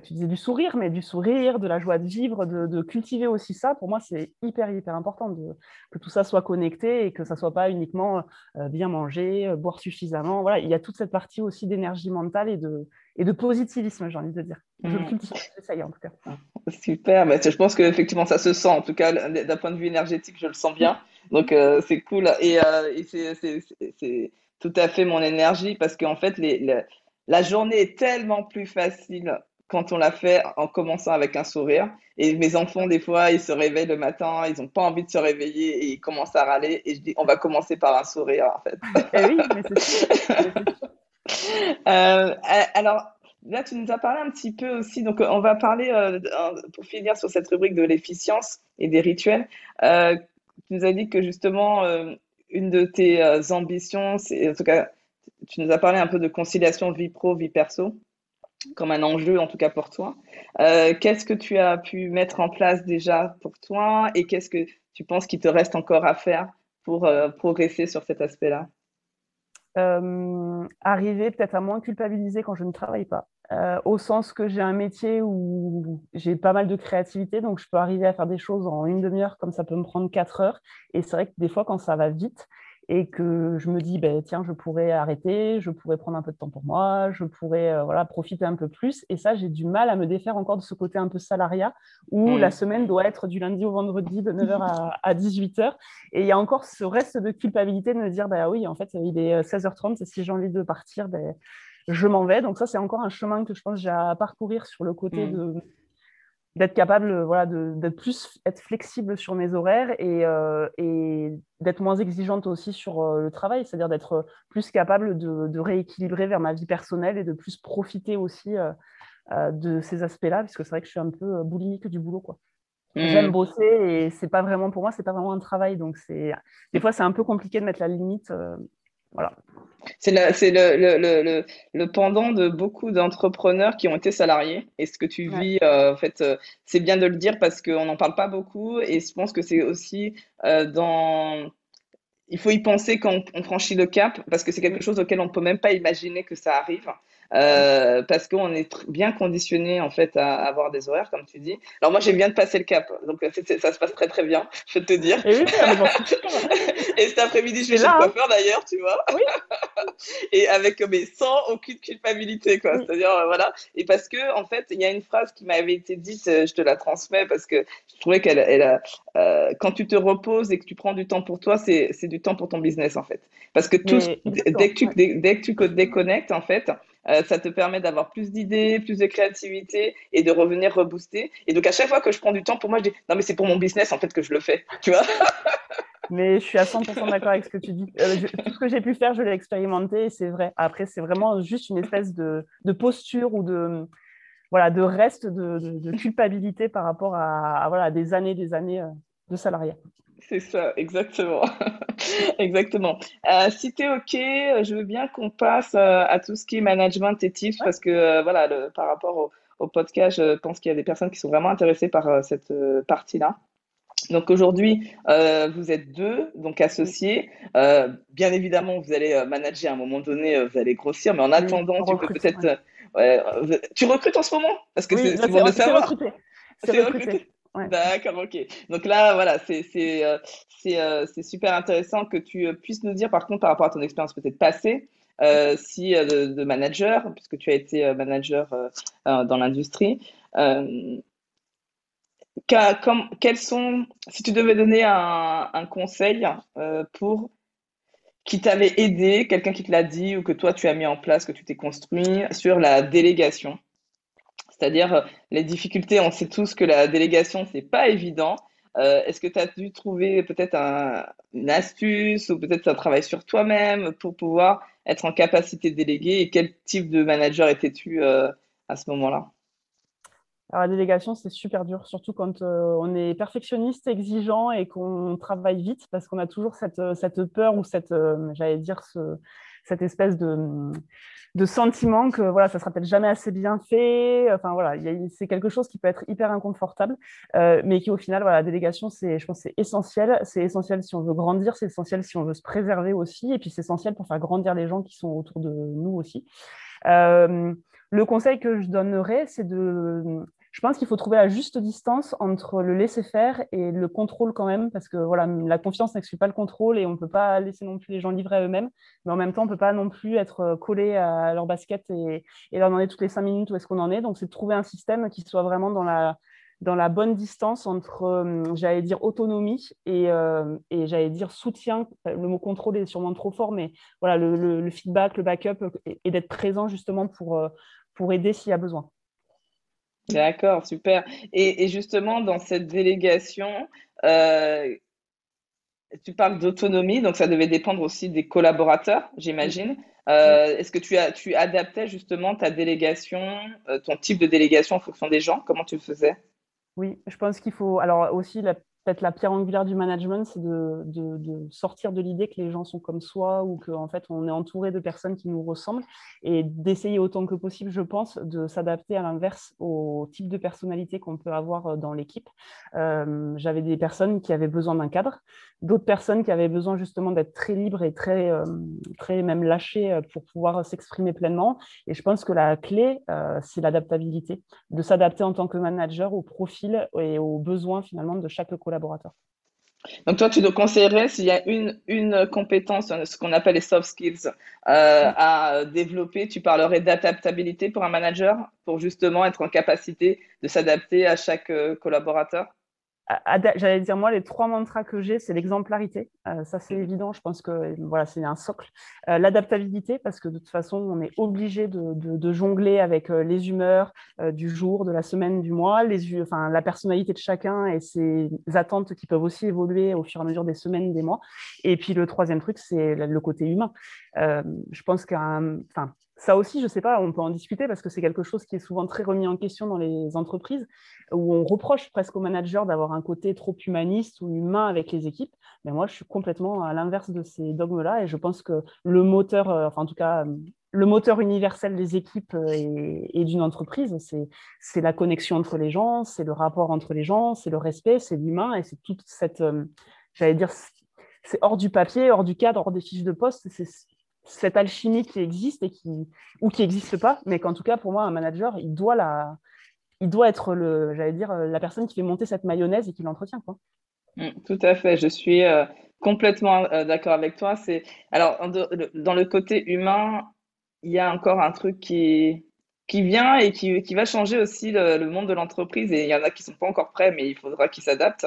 tu disais du sourire, mais du sourire, de la joie de vivre, de, cultiver aussi ça, pour moi, c'est hyper, hyper important de, que tout ça soit connecté et que ça ne soit pas uniquement euh, bien manger, euh, boire suffisamment. Voilà, il y a toute cette partie aussi d'énergie mentale et de, et de positivisme, j'ai envie de dire. Je mmh. cultive, j'essaye en tout cas. Super, bah, je pense qu'effectivement, ça se sent. En tout cas, d'un point de vue énergétique, je le sens bien. Donc, euh, c'est cool. Et, c'est tout à fait mon énergie parce qu'en fait, les, la journée est tellement plus facile quand on l'a fait en commençant avec un sourire. Et mes enfants, des fois, ils se réveillent le matin, ils n'ont pas envie de se réveiller et ils commencent à râler. Et je dis, on va commencer par un sourire, en fait. Eh oui, mais c'est euh, alors, là, tu nous as parlé un petit peu aussi. Donc, on va parler, euh, pour finir sur cette rubrique de l'efficience et des rituels. Euh, tu nous as dit que justement, une de tes ambitions, c'est, en tout cas, tu nous as parlé un peu de conciliation vie pro, vie perso comme un enjeu, en tout cas pour toi. Euh, qu'est-ce que tu as pu mettre en place déjà pour toi et qu'est-ce que tu penses qu'il te reste encore à faire pour euh, progresser sur cet aspect-là? Euh, Arriver peut-être à moins culpabiliser quand je ne travaille pas. au sens que j'ai un métier où j'ai pas mal de créativité, donc je peux arriver à faire des choses en une demi-heure comme ça peut me prendre quatre heures. Et c'est vrai que des fois, quand ça va vite, et que je me dis, ben, tiens, je pourrais arrêter, je pourrais prendre un peu de temps pour moi, je pourrais euh, voilà, profiter un peu plus. Et ça, j'ai du mal à me défaire encore de ce côté un peu salariat, où mmh. la semaine doit être du lundi au vendredi de 9h à, à 18h. Et il y a encore ce reste de culpabilité de me dire, ben oui, en fait, il est 16h30, et si j'ai envie de partir, ben, je m'en vais. Donc ça, c'est encore un chemin que je pense j'ai à parcourir sur le côté mmh. de d'être capable euh, voilà, d'être plus être flexible sur mes horaires et, euh, et d'être moins exigeante aussi sur euh, le travail, c'est-à-dire d'être plus capable de, de, rééquilibrer vers ma vie personnelle et de plus profiter aussi de ces aspects-là, puisque c'est vrai que je suis un peu boulimique du boulot. Quoi. Mmh. J'aime bosser et c'est pas vraiment pour moi, c'est pas vraiment un travail, donc c'est des fois c'est un peu compliqué de mettre la limite. Voilà. C'est le, le, le, le, pendant de beaucoup d'entrepreneurs qui ont été salariés. Et ce que tu vis, euh, en fait, euh, c'est bien de le dire parce qu'on n'en parle pas beaucoup. Et je pense que c'est aussi euh, dans. Il faut y penser quand on franchit le cap parce que c'est quelque chose auquel on ne peut même pas imaginer que ça arrive. Euh, parce qu'on est bien conditionné en fait à avoir des horaires comme tu dis. Alors moi j'aime bien de passer le cap, donc ça se passe très très bien, je vais te dire. Et, cet après-midi je vais chez le hein. coiffeur d'ailleurs, tu vois. Oui. et avec mais sans aucune culpabilité quoi. C'est-à-dire euh, voilà. Et parce que en fait, il y a une phrase qui m'avait été dite, euh, je te la transmets parce que je trouvais qu'elle, elle, euh, quand tu te reposes et que tu prends du temps pour toi, c'est, c'est du temps pour ton business en fait. Parce que tout, dès que tu dès, que tu déconnectes en fait, euh, ça te permet d'avoir plus d'idées, plus de créativité et de revenir rebooster. Et donc, à chaque fois que je prends du temps pour moi, je dis non, mais c'est pour mon business en fait que je le fais. Tu vois? Mais je suis à 100% d'accord avec ce que tu dis. Euh, tout ce que j'ai pu faire, je l'ai expérimenté et c'est vrai. Après, c'est vraiment juste une espèce de, posture ou de, voilà, de reste de, culpabilité par rapport à, à, voilà, des années des années euh, de salariat. C'est ça, exactement. exactement. Euh, si tu es OK, je veux bien qu'on passe euh, à tout ce qui est management et tips parce que euh, voilà, le, par rapport au, au, podcast, je pense qu'il y a des personnes qui sont vraiment intéressées par euh, cette partie-là. Donc aujourd'hui, vous êtes deux, donc associés. bien évidemment, vous allez manager à un moment donné, vous allez grossir, mais en attendant, tu peux peut-être. tu recrutes en ce moment? Parce que c'est bon de savoir. C'est recruté. D'accord, ok. Donc là, voilà, c'est euh, euh, c'est super intéressant que tu euh, puisses nous dire, par contre, par rapport à ton expérience peut-être passée, si de, manager, puisque tu as été manager dans l'industrie, quels sont, si tu devais donner un, un conseil pour qui t'avait aidé, quelqu'un qui te l'a dit ou que toi tu as mis en place, que tu t'es construit sur la délégation? C'est-à-dire euh, les difficultés, on sait tous que la délégation, c'est pas évident. Euh, est-ce que tu as dû trouver peut-être une astuce ou peut-être un travail sur toi-même pour pouvoir être en capacité de déléguer et quel type de manager étais-tu euh, à ce moment-là? Alors, la délégation, c'est super dur, surtout quand on est perfectionniste, exigeant et qu'on travaille vite, parce qu'on a toujours cette, cette peur ou cette, j'allais dire, ce, cette espèce de, de sentiment que voilà, ça sera peut-être jamais assez bien fait. Enfin voilà, c'est quelque chose qui peut être hyper inconfortable, euh, mais qui au final, voilà, la délégation, c'est, je pense, c'est essentiel. C'est essentiel si on veut grandir, c'est essentiel si on veut se préserver aussi, et puis c'est essentiel pour faire grandir les gens qui sont autour de nous aussi. Euh, le conseil que je donnerais, c'est de je pense qu'il faut trouver la juste distance entre le laisser faire et le contrôle quand même, parce que voilà, la confiance n'exclut pas le contrôle et on ne peut pas laisser non plus les gens livrer à eux-mêmes, mais en même temps, on ne peut pas non plus être euh, collé à leur basket et, leur demander toutes les cinq minutes où est-ce qu'on en est. Donc, c'est de trouver un système qui soit vraiment dans la, dans la bonne distance entre, euh, j'allais dire, autonomie et, euh, j'allais dire soutien. Le mot contrôle est sûrement trop fort, mais voilà, le, feedback, le backup et, d'être présent justement pour aider s'il y a besoin. D'accord, super. Et, justement, dans cette délégation, euh, tu parles d'autonomie, donc ça devait dépendre aussi des collaborateurs, j'imagine. Euh, est-ce que tu, as, tu adaptais justement ta délégation, euh, ton type de délégation en fonction des gens? Comment tu le faisais? Oui, je pense qu'il faut. Alors aussi, la peut-être la pierre angulaire du management, c'est de, sortir de l'idée que les gens sont comme soi ou qu'en fait on est entouré de personnes qui nous ressemblent et d'essayer autant que possible, je pense, de s'adapter à l'inverse au type de personnalité qu'on peut avoir euh, dans l'équipe. Euh, j'avais des personnes qui avaient besoin d'un cadre, d'autres personnes qui avaient besoin justement d'être très libres et très, euh, très même lâchées pour pouvoir s'exprimer pleinement. Et je pense que la clé, c'est l'adaptabilité, de s'adapter en tant que manager au profil et aux besoins finalement de chaque collaborateur donc toi, tu nous conseillerais s'il y a une, compétence, ce qu'on appelle les soft skills, euh, à développer, tu parlerais d'adaptabilité pour un manager, pour justement être en capacité de s'adapter à chaque euh, collaborateur? J'allais dire, moi, les trois mantras que j'ai, c'est l'exemplarité. Euh, ça, c'est évident. Je pense que voilà, c'est un socle. Euh, l'adaptabilité, parce que de toute façon, on est obligé de, jongler avec euh, les humeurs du jour, de la semaine, du mois, les, enfin, la personnalité de chacun et ses attentes qui peuvent aussi évoluer au fur et à mesure des semaines, des mois. Et puis, le troisième truc, c'est le côté humain. je pense qu'un, ça aussi, je ne sais pas, on peut en discuter parce que c'est quelque chose qui est souvent très remis en question dans les entreprises, où on reproche presque aux managers d'avoir un côté trop humaniste ou humain avec les équipes. Mais moi, je suis complètement à l'inverse de ces dogmes-là et je pense que le moteur, euh, enfin en tout cas, le moteur universel des équipes euh, et, d'une entreprise, c'est la connexion entre les gens, c'est le rapport entre les gens, c'est le respect, c'est l'humain et c'est toute cette, euh, j'allais dire, c'est hors du papier, hors du cadre, hors des fiches de poste, cette alchimie qui existe et qui, ou qui n'existe pas, mais qu'en tout cas, pour moi, un manager, il doit, la, il doit être, le, j'allais dire, la personne qui fait monter cette mayonnaise et qui l'entretient. Quoi. Mm, tout à fait, je suis euh, complètement d'accord avec toi. C'est alors dans le côté humain, il y a encore un truc qui qui vient et qui, qui va changer aussi le, monde de l'entreprise. Et il y en a qui sont pas encore prêts, mais il faudra qu'ils s'adaptent.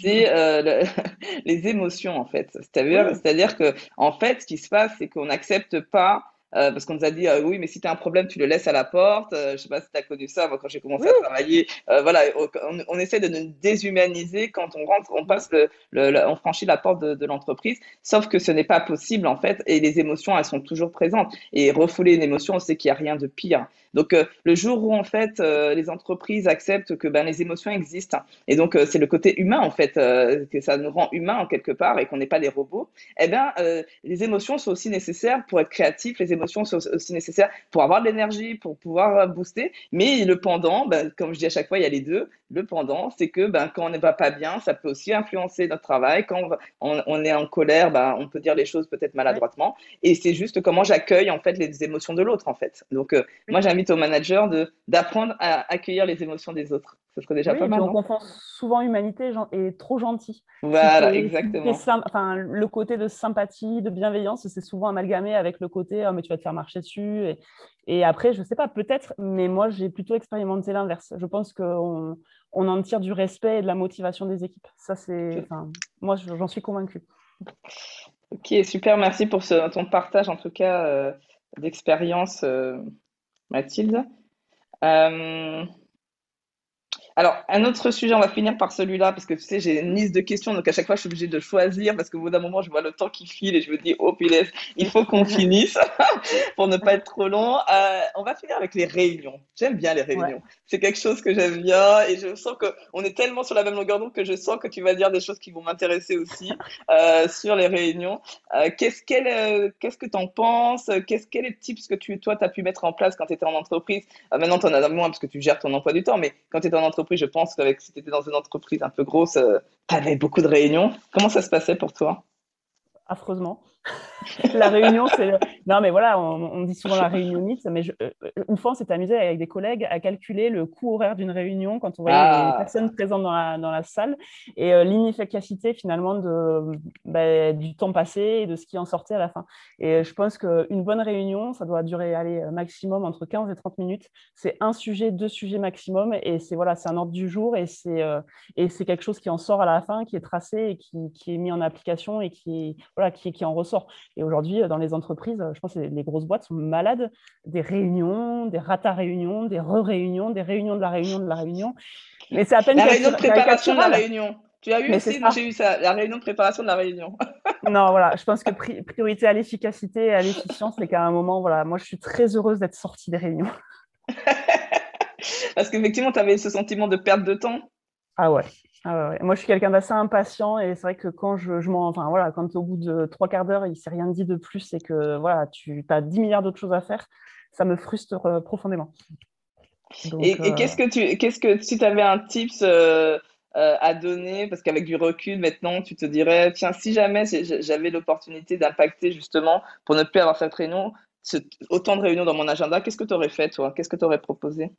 C'est euh, les émotions, en fait. C'est-à-dire, c'est-à-dire que, en fait, ce qui se passe, c'est qu'on n'accepte pas euh, parce qu'on nous a dit euh, oui, mais si tu as un problème, tu le laisses à la porte. Je sais pas si tu as connu ça. Moi, quand j'ai commencé à travailler, voilà, on, essaie de nous déshumaniser quand on rentre, on passe le, le, on franchit la porte de, de l'entreprise. Sauf que ce n'est pas possible en fait, et les émotions, elles sont toujours présentes. Et refouler une émotion, on sait qu'il n'y a rien de pire. Donc le jour où en fait les entreprises acceptent que ben, les émotions existent, et donc c'est le côté humain en fait que ça nous rend humains en quelque part et qu'on n'est pas des robots. Eh ben les émotions sont aussi nécessaires pour être créatifs. Les émotions sont aussi nécessaires pour avoir de l'énergie, pour pouvoir euh, booster. Mais le pendant, ben, comme je dis à chaque fois, il y a les deux. Le pendant, c'est que ben, quand on ne va pas bien, ça peut aussi influencer notre travail. Quand on, est en colère, ben, on peut dire les choses peut-être maladroitement. Et c'est juste comment j'accueille en fait les émotions de l'autre en fait. Donc euh, moi, j'invite au manager de d'apprendre à accueillir les émotions des autres. Ce serait déjà pas mal. On confond souvent humanité et trop gentil. Voilà, exactement. enfin, le côté de sympathie, de bienveillance, c'est souvent amalgamé avec le côté oh, mais tu vas te faire marcher dessus. Et, et après, je sais pas, peut-être, mais moi j'ai plutôt expérimenté l'inverse. Je pense qu'on on en tire du respect et de la motivation des équipes. Ça, c'est. Moi, j'en suis convaincue. Ok, super. Merci pour ce, ton partage, en tout cas, euh, d'expérience, euh, Mathilde. Euh, alors, un autre sujet, on va finir par celui-là, parce que tu sais, j'ai une liste de questions, donc à chaque fois, je suis obligée de choisir, parce qu'au bout d'un moment, je vois le temps qui file et je me dis, oh punaise, il faut qu'on finisse pour ne pas être trop long. Euh, on va finir avec les réunions. J'aime bien les réunions. C'est quelque chose que j'aime bien et je sens qu'on est tellement sur la même longueur d'onde que je sens que tu vas dire des choses qui vont m'intéresser aussi euh, sur les réunions. Euh, qu'est-ce, qu'est-ce que tu en penses? Qu'est-ce, Quels les tips que tu, toi, tu as pu mettre en place quand tu étais en entreprise? Maintenant, tu en as moins parce que tu gères ton emploi du temps, mais quand tu étais en entreprise, je pense qu'avec si tu étais dans une entreprise un peu grosse, euh, tu avais beaucoup de réunions. Comment ça se passait pour toi? Affreusement. la réunion, c'est. Non, mais voilà, on, dit souvent la réunionnite, mais euh, une fois, on s'est amusé avec des collègues à calculer le coût horaire d'une réunion quand on voyait les ah. personnes présentes dans la, dans la salle et euh, l'inefficacité finalement de, bah, du temps passé et de ce qui en sortait à la fin. Et je pense qu'une bonne réunion, ça doit durer aller maximum entre 15 et 30 minutes. C'est un sujet, deux sujets maximum et c'est voilà, un ordre du jour et c'est euh, c'est quelque chose qui en sort à la fin, qui est tracé et qui, qui est mis en application et qui, voilà, qui, qui en ressort. Et aujourd'hui, dans les entreprises, je pense que les grosses boîtes sont malades des réunions, des rata réunions, des re-réunions, des réunions de la réunion de la réunion. Mais c'est à peine la réunion de préparation de la réunion. Tu as eu aussi, j'ai eu ça, la réunion de préparation de la réunion. non, voilà, je pense que priorité à l'efficacité et à l'efficience, c'est qu'à un moment, voilà, moi, je suis très heureuse d'être sortie des réunions. Parce qu'effectivement, tu avais ce sentiment de perte de temps. Ah ouais, ah Moi, je suis quelqu'un d'assez impatient et c'est vrai que quand je, je m'en, enfin voilà, quand au bout de trois quarts d'heure, il ne s'est rien dit de plus et que voilà, tu as 10 milliards d'autres choses à faire, ça me frustre euh, profondément. et, euh, qu'est-ce que tu, qu'est-ce que si tu avais un tips euh, à donner, parce qu'avec du recul maintenant, tu te dirais, tiens, si jamais j'avais l'opportunité d'impacter justement pour ne plus avoir cette réunion, autant de réunions dans mon agenda, qu'est-ce que tu aurais fait toi? Qu'est-ce que tu aurais proposé?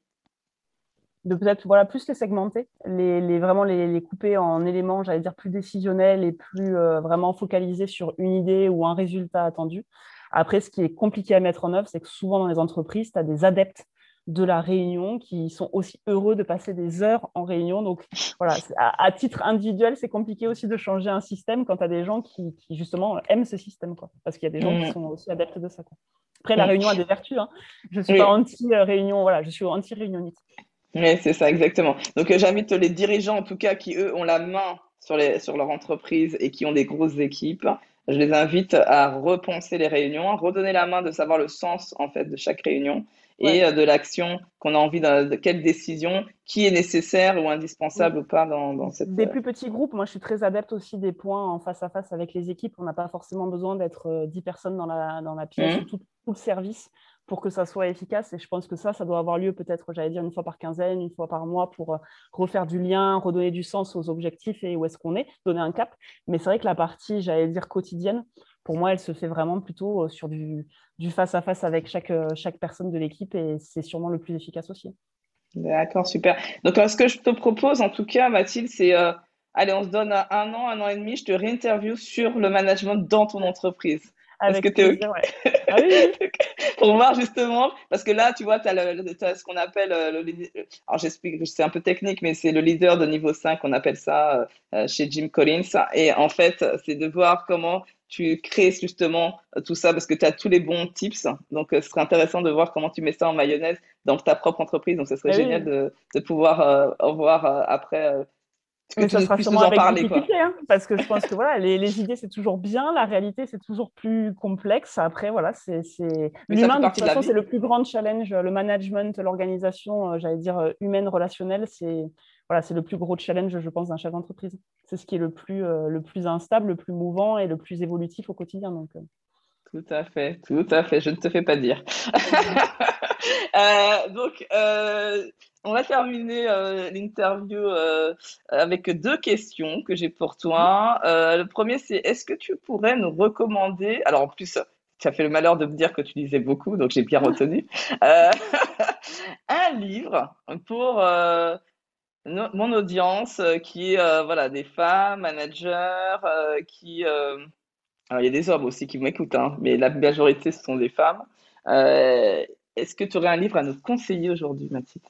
De peut-être voilà, plus les segmenter, les, les vraiment les, les, couper en éléments, j'allais dire, plus décisionnels et plus euh, vraiment focalisés sur une idée ou un résultat attendu. Après, ce qui est compliqué à mettre en œuvre, c'est que souvent dans les entreprises, tu as des adeptes de la réunion qui sont aussi heureux de passer des heures en réunion. Donc voilà, à, titre individuel, c'est compliqué aussi de changer un système quand tu as des gens qui, qui, justement aiment ce système, quoi. Parce qu'il y a des gens qui mmh. sont aussi adeptes de ça. Quoi. Après, la mmh. réunion a des vertus. Hein. Je ne suis pas anti-réunion, voilà, je suis anti-réunionniste. Oui, c'est ça, exactement. Donc, euh, j'invite les dirigeants, en tout cas, qui, eux, ont la main sur, les, sur leur entreprise et qui ont des grosses équipes, je les invite à repenser les réunions, à redonner la main de savoir le sens, en fait, de chaque réunion et euh, de l'action qu'on a envie de, de, quelle décision, qui est nécessaire ou indispensable ou pas dans, dans cette. Des plus petits groupes, moi je suis très adepte aussi des points en face à face avec les équipes. On n'a pas forcément besoin d'être 10 euh, personnes dans la, dans la pièce, mmh. tout, tout, le service pour que ça soit efficace. Et je pense que ça, ça doit avoir lieu peut-être, j'allais dire, une fois par quinzaine, une fois par mois pour euh, refaire du lien, redonner du sens aux objectifs et où est-ce qu'on est, donner un cap. Mais c'est vrai que la partie, j'allais dire, quotidienne, pour moi, elle se fait vraiment plutôt euh, sur du, face-à-face avec euh, chaque personne de l'équipe et c'est sûrement le plus efficace aussi. D'accord, super. Donc, ce que je te propose, en tout cas, Mathilde, c'est allez, on se donne un an, un an et demi, je te réinterview sur le management dans ton entreprise. Avec Est-ce que tu ah oui, Pour voir justement, parce que là, tu vois, tu as, ce qu'on appelle, euh, le, alors j'explique, c'est un peu technique, mais c'est le leader de niveau 5, on appelle ça euh, chez Jim Collins. Et en fait, c'est de voir comment tu crées justement tout ça, parce que tu as tous les bons tips. Donc, euh, ce serait intéressant de voir comment tu mets ça en mayonnaise dans ta propre entreprise. Donc, ce serait ah génial de, de, pouvoir en voir après mais ça sera sûrement avec parler, hein, parce que je pense que voilà, les, les idées c'est toujours bien, la réalité c'est toujours plus complexe. Après voilà, c'est l'humain de toute façon c'est le plus grand challenge, le management, l'organisation, euh, j'allais dire euh, humaine, relationnelle, c'est voilà, c'est le plus gros challenge je pense d'un chef d'entreprise. C'est ce qui est le plus euh, le plus instable, le plus mouvant et le plus évolutif au quotidien. Donc tout à fait, tout à fait. Je ne te fais pas dire. donc, on va terminer euh, l'interview euh, avec deux questions que j'ai pour toi. Euh, le premier, c'est est-ce que tu pourrais nous recommander, alors en plus, tu as fait le malheur de me dire que tu lisais beaucoup, donc j'ai bien retenu, un livre pour mon audience qui est voilà, des femmes, managers, qui... alors il y a des hommes aussi qui m'écoutent, hein, mais la majorité, ce sont des femmes. Est-ce que tu aurais un livre à nous conseiller aujourd'hui, Mathilde?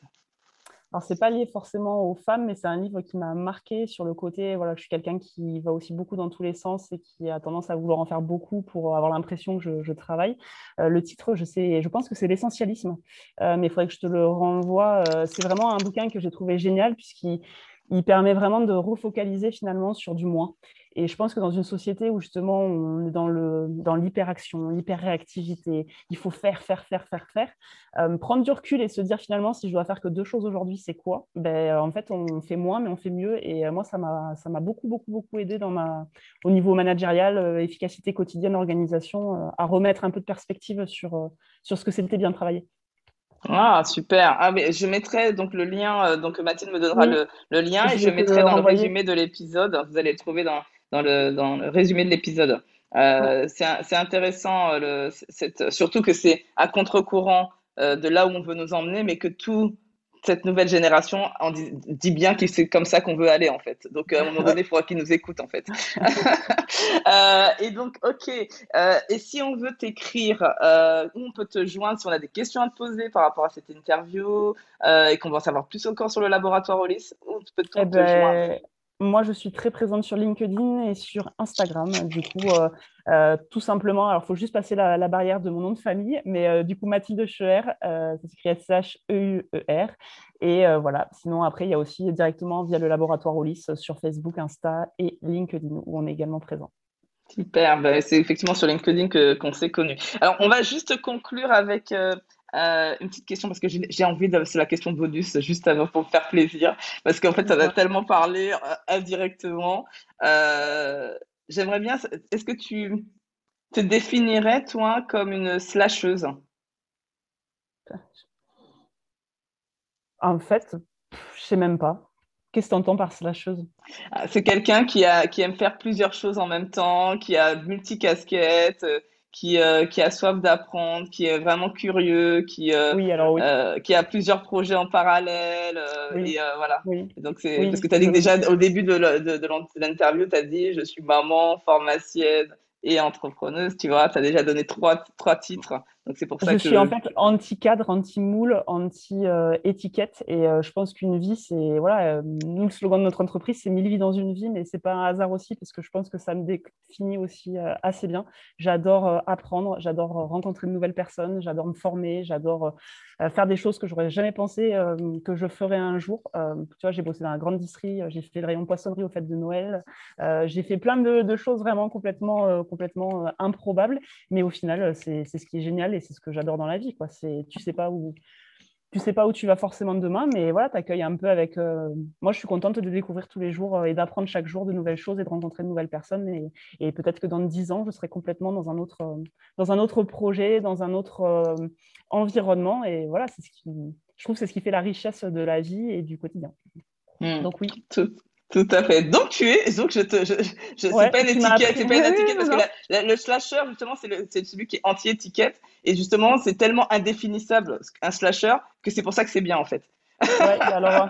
Alors, c'est pas lié forcément aux femmes, mais c'est un livre qui m'a marqué sur le côté. Voilà, je suis quelqu'un qui va aussi beaucoup dans tous les sens et qui a tendance à vouloir en faire beaucoup pour avoir l'impression que je, travaille. Euh, le titre, je sais, je pense que c'est l'essentialisme, euh, mais il faudrait que je te le renvoie. Euh, c'est vraiment un bouquin que j'ai trouvé génial puisqu'il il permet vraiment de refocaliser finalement sur du moins. Et je pense que dans une société où justement on est dans le dans l'hyperaction, l'hyperréactivité, il faut faire, faire, faire, faire, faire, euh, prendre du recul et se dire finalement si je dois faire que deux choses aujourd'hui, c'est quoi? Ben en fait on fait moins mais on fait mieux. Et euh, moi ça m'a beaucoup beaucoup beaucoup aidé dans ma au niveau managérial, euh, efficacité quotidienne, organisation, à remettre un peu de perspective sur ce que c'était bien travailler. Ah, super. Ah, mais je mettrai donc le lien, donc Mathilde me donnera le, le, lien et je, mettrai dans le résumé de l'épisode. Vous allez le trouver dans, dans le, dans le résumé de l'épisode. Euh, c'est intéressant, euh, le, surtout que c'est à contre-courant euh, de là où on veut nous emmener, mais que toute cette nouvelle génération en dit, bien que c'est comme ça qu'on veut aller en fait. Donc à un moment donné, il faudra qu'ils nous écoutent en fait. euh, et donc, ok. Euh, et si on veut t'écrire, euh, où on peut te joindre, si on a des questions à te poser par rapport à cette interview et qu'on veut en savoir plus encore sur le laboratoire Olis, où peut-on eh te ben, joindre? Moi, je suis très présente sur LinkedIn et sur Instagram. Du coup, euh, euh, tout simplement, alors il faut juste passer la, barrière de mon nom de famille, mais euh, du coup, Mathilde Scheuer, ça s'écrit S-H-E-U-E-R. Et voilà, sinon, après, il y a aussi directement via le laboratoire Olis sur Facebook, Insta et LinkedIn, où on est également présent. Super, ben, c'est effectivement sur LinkedIn qu'on s'est connus. Alors, on va juste conclure avec euh, une petite question parce que j'ai envie de c'est la question de bonus juste avant pour me faire plaisir parce qu'en fait ça a tellement parlé euh, indirectement. Euh, j'aimerais bien. Est-ce que tu te définirais toi comme une slasheuse? En fait, je sais même pas. Qu'est-ce que tu entends par slasheuse? Ah, C'est quelqu'un qui, a, qui aime faire plusieurs choses en même temps, qui a multicasquettes, qui, euh, qui a soif d'apprendre, qui est vraiment curieux, qui, euh, oui, alors, oui. Euh, qui a plusieurs projets en parallèle. Et voilà. Donc, c'est parce que tu as dit que déjà au début de, de, de l'interview, tu as dit je suis maman, pharmacienne et entrepreneuse. Tu vois, tu as déjà donné trois, trois titres. Donc c'est pour ça je suis en fait anti-cadre, anti-moule, anti-étiquette. Et euh, je pense qu'une vie, c'est. Voilà, euh, nous, le slogan de notre entreprise, c'est mille vies dans une vie, mais c'est pas un hasard aussi, parce que je pense que ça me définit aussi euh, assez bien. J'adore apprendre, j'adore rencontrer de nouvelles personnes, j'adore me former, j'adore faire des choses que j'aurais jamais pensé que je ferais un jour. tu vois, j'ai bossé dans la grande distrie, j'ai fait le rayon poissonnerie au fêtes de Noël, j'ai fait plein de, de, choses vraiment complètement, complètement improbables, mais au final, c'est ce qui est génial et c'est ce que j'adore dans la vie. Quoi. Tu sais pas où tu sais pas où tu vas forcément demain, mais voilà, tu accueilles un peu avec. Euh, moi, je suis contente de découvrir tous les jours euh, et d'apprendre chaque jour de nouvelles choses et de rencontrer de nouvelles personnes. Et, et peut-être que dans dix ans, je serai complètement dans un autre, euh, dans un autre projet, dans un autre environnement. Et voilà, c'est ce qui, je trouve, c'est ce qui fait la richesse de la vie et du quotidien. Hmm. Donc oui. Tout, tout à fait. Donc tu es, donc je te, je, je c'est pas une étiquette, c'est pas une étiquette parce que le slasher justement c'est celui qui est anti-étiquette et justement c'est tellement indéfinissable un slasher que c'est pour ça que c'est bien en fait. Ouais, alors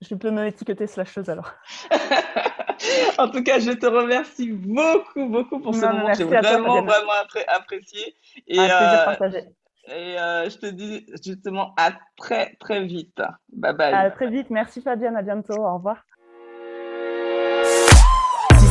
Je peux me étiqueter slasheuse alors. en tout cas, je te remercie beaucoup, beaucoup pour ce moment. J'ai vraiment, vraiment apprécié. Et, euh, partagé. Et euh, je te dis justement à très, très vite. Bye bye. À très vite. Merci Fabienne. À bientôt. Au revoir.